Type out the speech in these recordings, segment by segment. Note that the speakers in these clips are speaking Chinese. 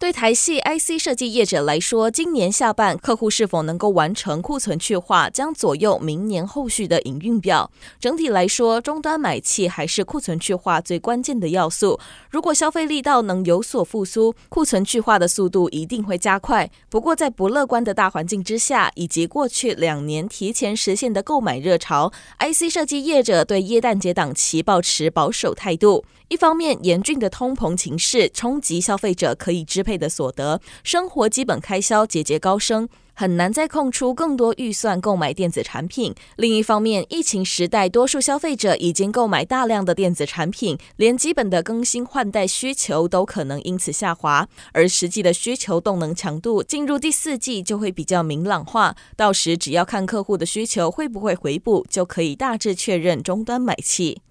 对台系 IC 设计业者来说，今年下半客户是否能够完成库存去化，将左右明年后续的营运表。整体来说，终端买气还是库存去化最关键的要素。如果消费力道能有所复苏，库存去化的速度一定会加快。不过，在不乐观的大环境之下，以及过去两年提前实现的购买热潮，IC 设计业者对耶诞节档期抱持保守态度。一方面，严峻的通膨情势冲击消费者可以支配配的所得，生活基本开销节节高升，很难再空出更多预算购买电子产品。另一方面，疫情时代，多数消费者已经购买大量的电子产品，连基本的更新换代需求都可能因此下滑。而实际的需求动能强度，进入第四季就会比较明朗化，到时只要看客户的需求会不会回补，就可以大致确认终端买气。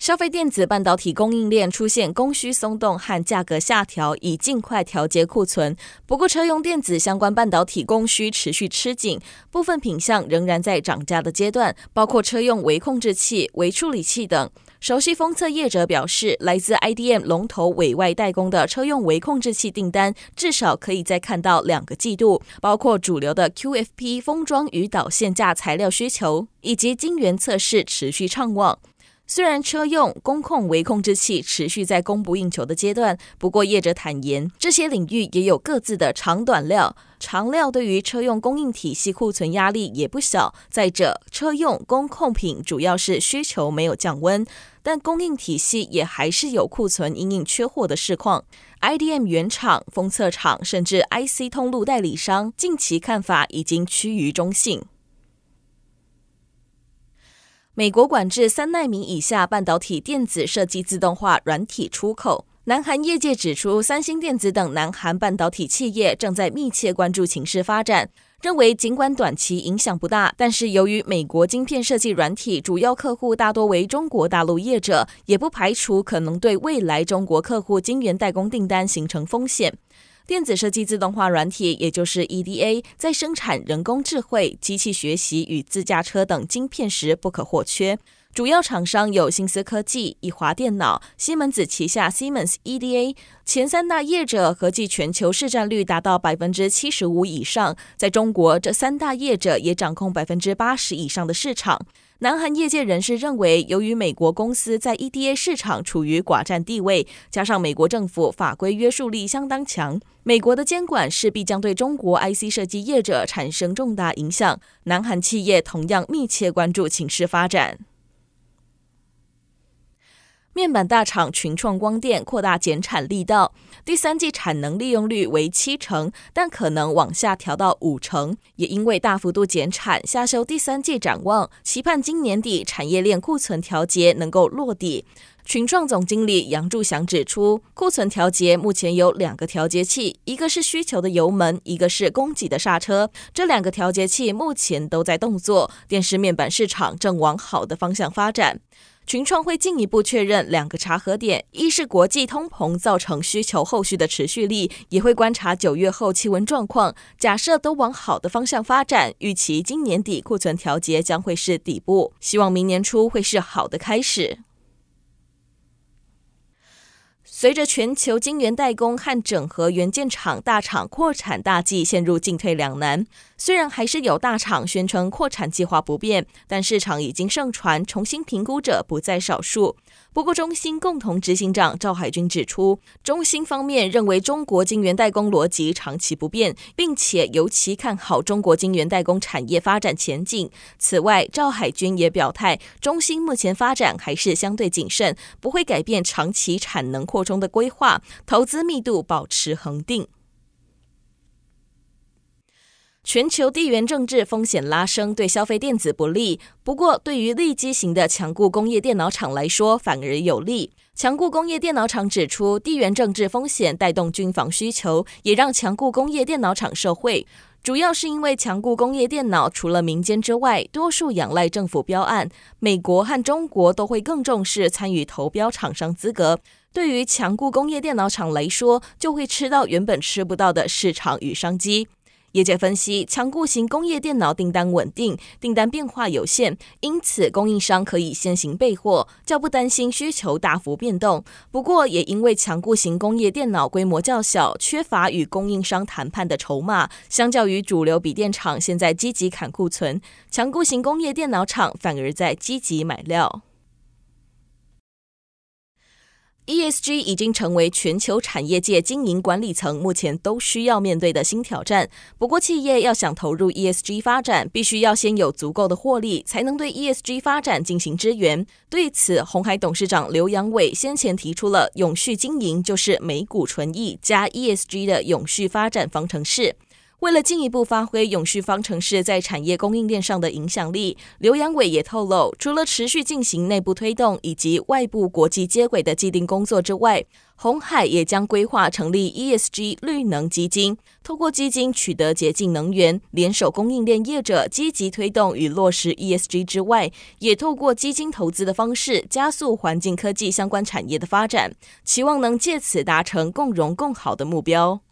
消费电子半导体供应链出现供需松动和价格下调，以尽快调节库存。不过，车用电子相关半导体供需持续吃紧，部分品项仍然在涨价的阶段，包括车用微控制器、微处理器等。熟悉封测业者表示，来自 IDM 龙头委外代工的车用微控制器订单，至少可以再看到两个季度，包括主流的 QFP 封装与导线架材料需求，以及晶圆测试持续畅旺。虽然车用工控微控制器持续在供不应求的阶段，不过业者坦言，这些领域也有各自的长短料。长料对于车用供应体系库存压力也不小。再者，车用工控品主要是需求没有降温，但供应体系也还是有库存因应缺货的市况。IDM 原厂、封测厂甚至 IC 通路代理商近期看法已经趋于中性。美国管制三奈米以下半导体电子设计自动化软体出口。南韩业界指出，三星电子等南韩半导体企业正在密切关注情势发展，认为尽管短期影响不大，但是由于美国晶片设计软体主要客户大多为中国大陆业者，也不排除可能对未来中国客户晶圆代工订单形成风险。电子设计自动化软体，也就是 EDA，在生产人工智慧、机器学习与自驾车等晶片时不可或缺。主要厂商有新思科技、以华电脑、西门子旗下 Siemens EDA，前三大业者合计全球市占率达到百分之七十五以上。在中国，这三大业者也掌控百分之八十以上的市场。南韩业界人士认为，由于美国公司在 EDA 市场处于寡占地位，加上美国政府法规约束力相当强，美国的监管势必将对中国 IC 设计业者产生重大影响。南韩企业同样密切关注情势发展。面板大厂群创光电扩大减产力道，第三季产能利用率为七成，但可能往下调到五成。也因为大幅度减产，下修第三季展望，期盼今年底产业链库存调节能够落地。群创总经理杨柱祥指出，库存调节目前有两个调节器，一个是需求的油门，一个是供给的刹车。这两个调节器目前都在动作，电视面板市场正往好的方向发展。群创会进一步确认两个查核点：一是国际通膨造成需求后续的持续力，也会观察九月后气温状况。假设都往好的方向发展，预期今年底库存调节将会是底部，希望明年初会是好的开始。随着全球晶圆代工和整合元件厂大厂扩产大计陷入进退两难，虽然还是有大厂宣称扩产计划不变，但市场已经盛传重新评估者不在少数。不过，中芯共同执行长赵海军指出，中芯方面认为中国晶圆代工逻辑长期不变，并且尤其看好中国晶圆代工产业发展前景。此外，赵海军也表态，中芯目前发展还是相对谨慎，不会改变长期产能扩充的规划，投资密度保持恒定。全球地缘政治风险拉升，对消费电子不利。不过，对于利基型的强固工业电脑厂来说，反而有利。强固工业电脑厂指出，地缘政治风险带动军防需求，也让强固工业电脑厂受惠。主要是因为强固工业电脑除了民间之外，多数仰赖政府标案，美国和中国都会更重视参与投标厂商资格。对于强固工业电脑厂来说，就会吃到原本吃不到的市场与商机。业界分析，强固型工业电脑订单稳定，订单变化有限，因此供应商可以先行备货，较不担心需求大幅变动。不过，也因为强固型工业电脑规模较小，缺乏与供应商谈判的筹码，相较于主流笔电厂现在积极砍库存，强固型工业电脑厂反而在积极买料。ESG 已经成为全球产业界经营管理层目前都需要面对的新挑战。不过，企业要想投入 ESG 发展，必须要先有足够的获利，才能对 ESG 发展进行支援。对此，鸿海董事长刘扬伟先前提出了“永续经营就是每股纯益加 ESG 的永续发展方程式”。为了进一步发挥永续方程式在产业供应链上的影响力，刘扬伟也透露，除了持续进行内部推动以及外部国际接轨的既定工作之外，鸿海也将规划成立 ESG 绿能基金，透过基金取得洁净能源，联手供应链业者积极推动与落实 ESG 之外，也透过基金投资的方式加速环境科技相关产业的发展，期望能借此达成共荣共好的目标。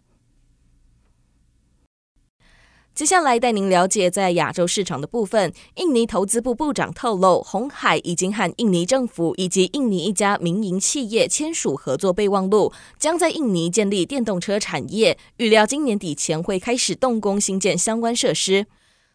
接下来带您了解在亚洲市场的部分。印尼投资部部长透露，鸿海已经和印尼政府以及印尼一家民营企业签署合作备忘录，将在印尼建立电动车产业，预料今年底前会开始动工兴建相关设施。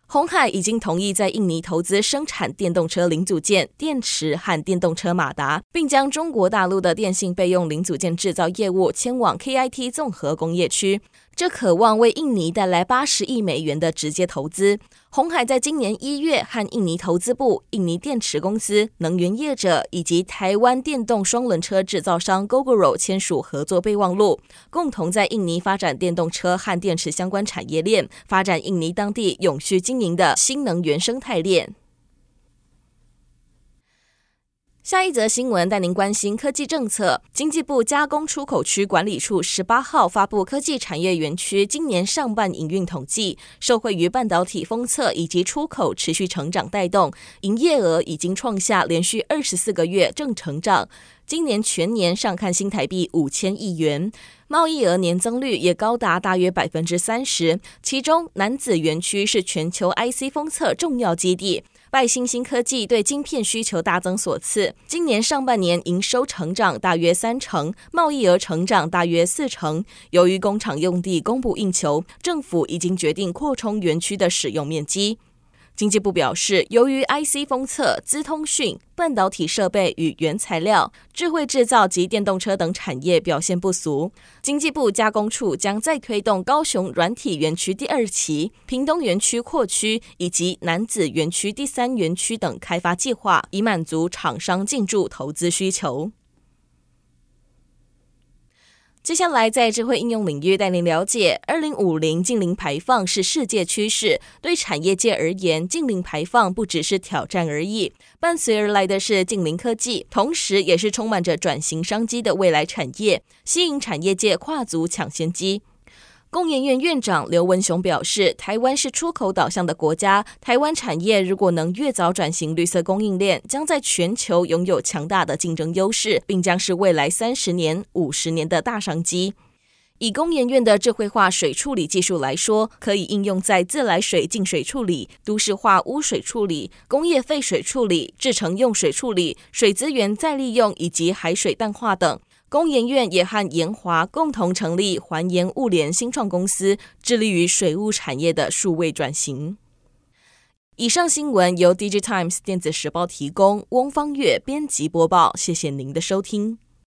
鸿海已经同意在印尼投资生产电动车零组件、电池和电动车马达，并将中国大陆的电信备用零组件制造业务迁往 KIT 综合工业区。这渴望为印尼带来八十亿美元的直接投资。鸿海在今年一月和印尼投资部、印尼电池公司、能源业者以及台湾电动双轮车制造商 Gogoro 签署合作备忘录，共同在印尼发展电动车和电池相关产业链，发展印尼当地永续经营的新能源生态链。下一则新闻带您关心科技政策。经济部加工出口区管理处十八号发布科技产业园区今年上半营运统计，受惠于半导体封测以及出口持续成长带动，营业额已经创下连续二十四个月正成长。今年全年上看新台币五千亿元，贸易额年增率也高达大约百分之三十。其中南子园区是全球 IC 封测重要基地。拜新兴科技对晶片需求大增所赐，今年上半年营收成长大约三成，贸易额成长大约四成。由于工厂用地供不应求，政府已经决定扩充园区的使用面积。经济部表示，由于 IC 封测、资通讯、半导体设备与原材料、智慧制造及电动车等产业表现不俗，经济部加工处将再推动高雄软体园区第二期、屏东园区扩区以及南子园区第三园区等开发计划，以满足厂商进驻投资需求。接下来，在智慧应用领域带您了解，二零五零近零排放是世界趋势。对产业界而言，近零排放不只是挑战而已，伴随而来的是近零科技，同时也是充满着转型商机的未来产业，吸引产业界跨足抢先机。工研院院长刘文雄表示，台湾是出口导向的国家，台湾产业如果能越早转型绿色供应链，将在全球拥有强大的竞争优势，并将是未来三十年、五十年的大商机。以工研院的智慧化水处理技术来说，可以应用在自来水净水处理、都市化污水处理、工业废水处理、制程用水处理、水资源再利用以及海水淡化等。工研院也和研华共同成立环研物联新创公司，致力于水务产业的数位转型。以上新闻由 DigiTimes 电子时报提供，翁方月编辑播报。谢谢您的收听。